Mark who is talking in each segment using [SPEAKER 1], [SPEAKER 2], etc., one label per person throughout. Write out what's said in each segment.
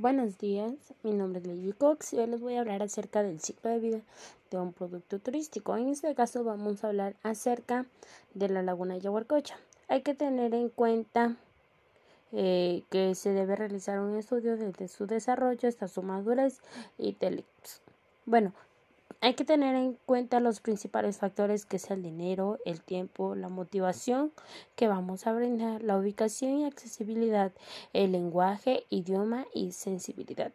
[SPEAKER 1] Buenos días, mi nombre es Lily Cox y hoy les voy a hablar acerca del ciclo de vida de un producto turístico. En este caso vamos a hablar acerca de la laguna de. Hay que tener en cuenta eh, que se debe realizar un estudio desde su desarrollo hasta su madurez y telix. Bueno, hay que tener en cuenta los principales factores que es el dinero, el tiempo, la motivación que vamos a brindar, la ubicación y accesibilidad, el lenguaje, idioma y sensibilidad,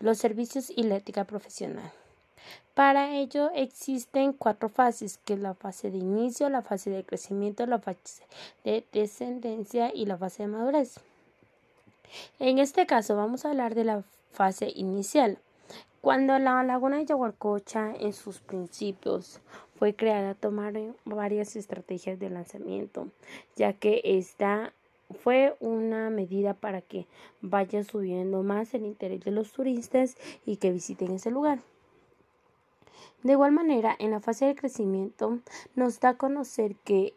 [SPEAKER 1] los servicios y la ética profesional. Para ello existen cuatro fases, que es la fase de inicio, la fase de crecimiento, la fase de descendencia y la fase de madurez. En este caso vamos a hablar de la fase inicial. Cuando la laguna de Yaguarcocha en sus principios fue creada, tomaron varias estrategias de lanzamiento, ya que esta fue una medida para que vaya subiendo más el interés de los turistas y que visiten ese lugar. De igual manera, en la fase de crecimiento nos da a conocer que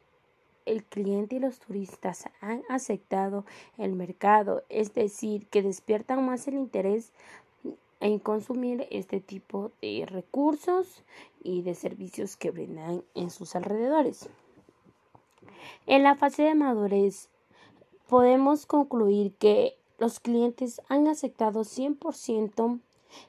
[SPEAKER 1] el cliente y los turistas han aceptado el mercado, es decir, que despiertan más el interés en consumir este tipo de recursos y de servicios que brindan en sus alrededores. En la fase de madurez podemos concluir que los clientes han aceptado 100%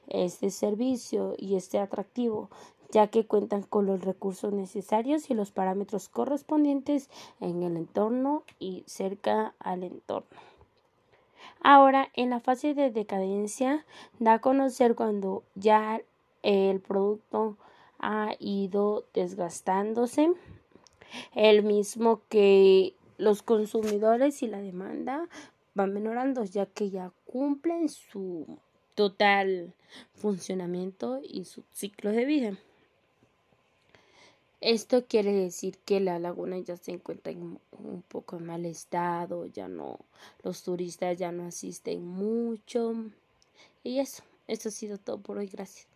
[SPEAKER 1] este servicio y este atractivo, ya que cuentan con los recursos necesarios y los parámetros correspondientes en el entorno y cerca al entorno. Ahora, en la fase de decadencia, da a conocer cuando ya el producto ha ido desgastándose, el mismo que los consumidores y la demanda van menorando ya que ya cumplen su total funcionamiento y su ciclo de vida. Esto quiere decir que la laguna ya se encuentra en un poco mal estado, ya no, los turistas ya no asisten mucho. Y eso, eso ha sido todo por hoy. Gracias.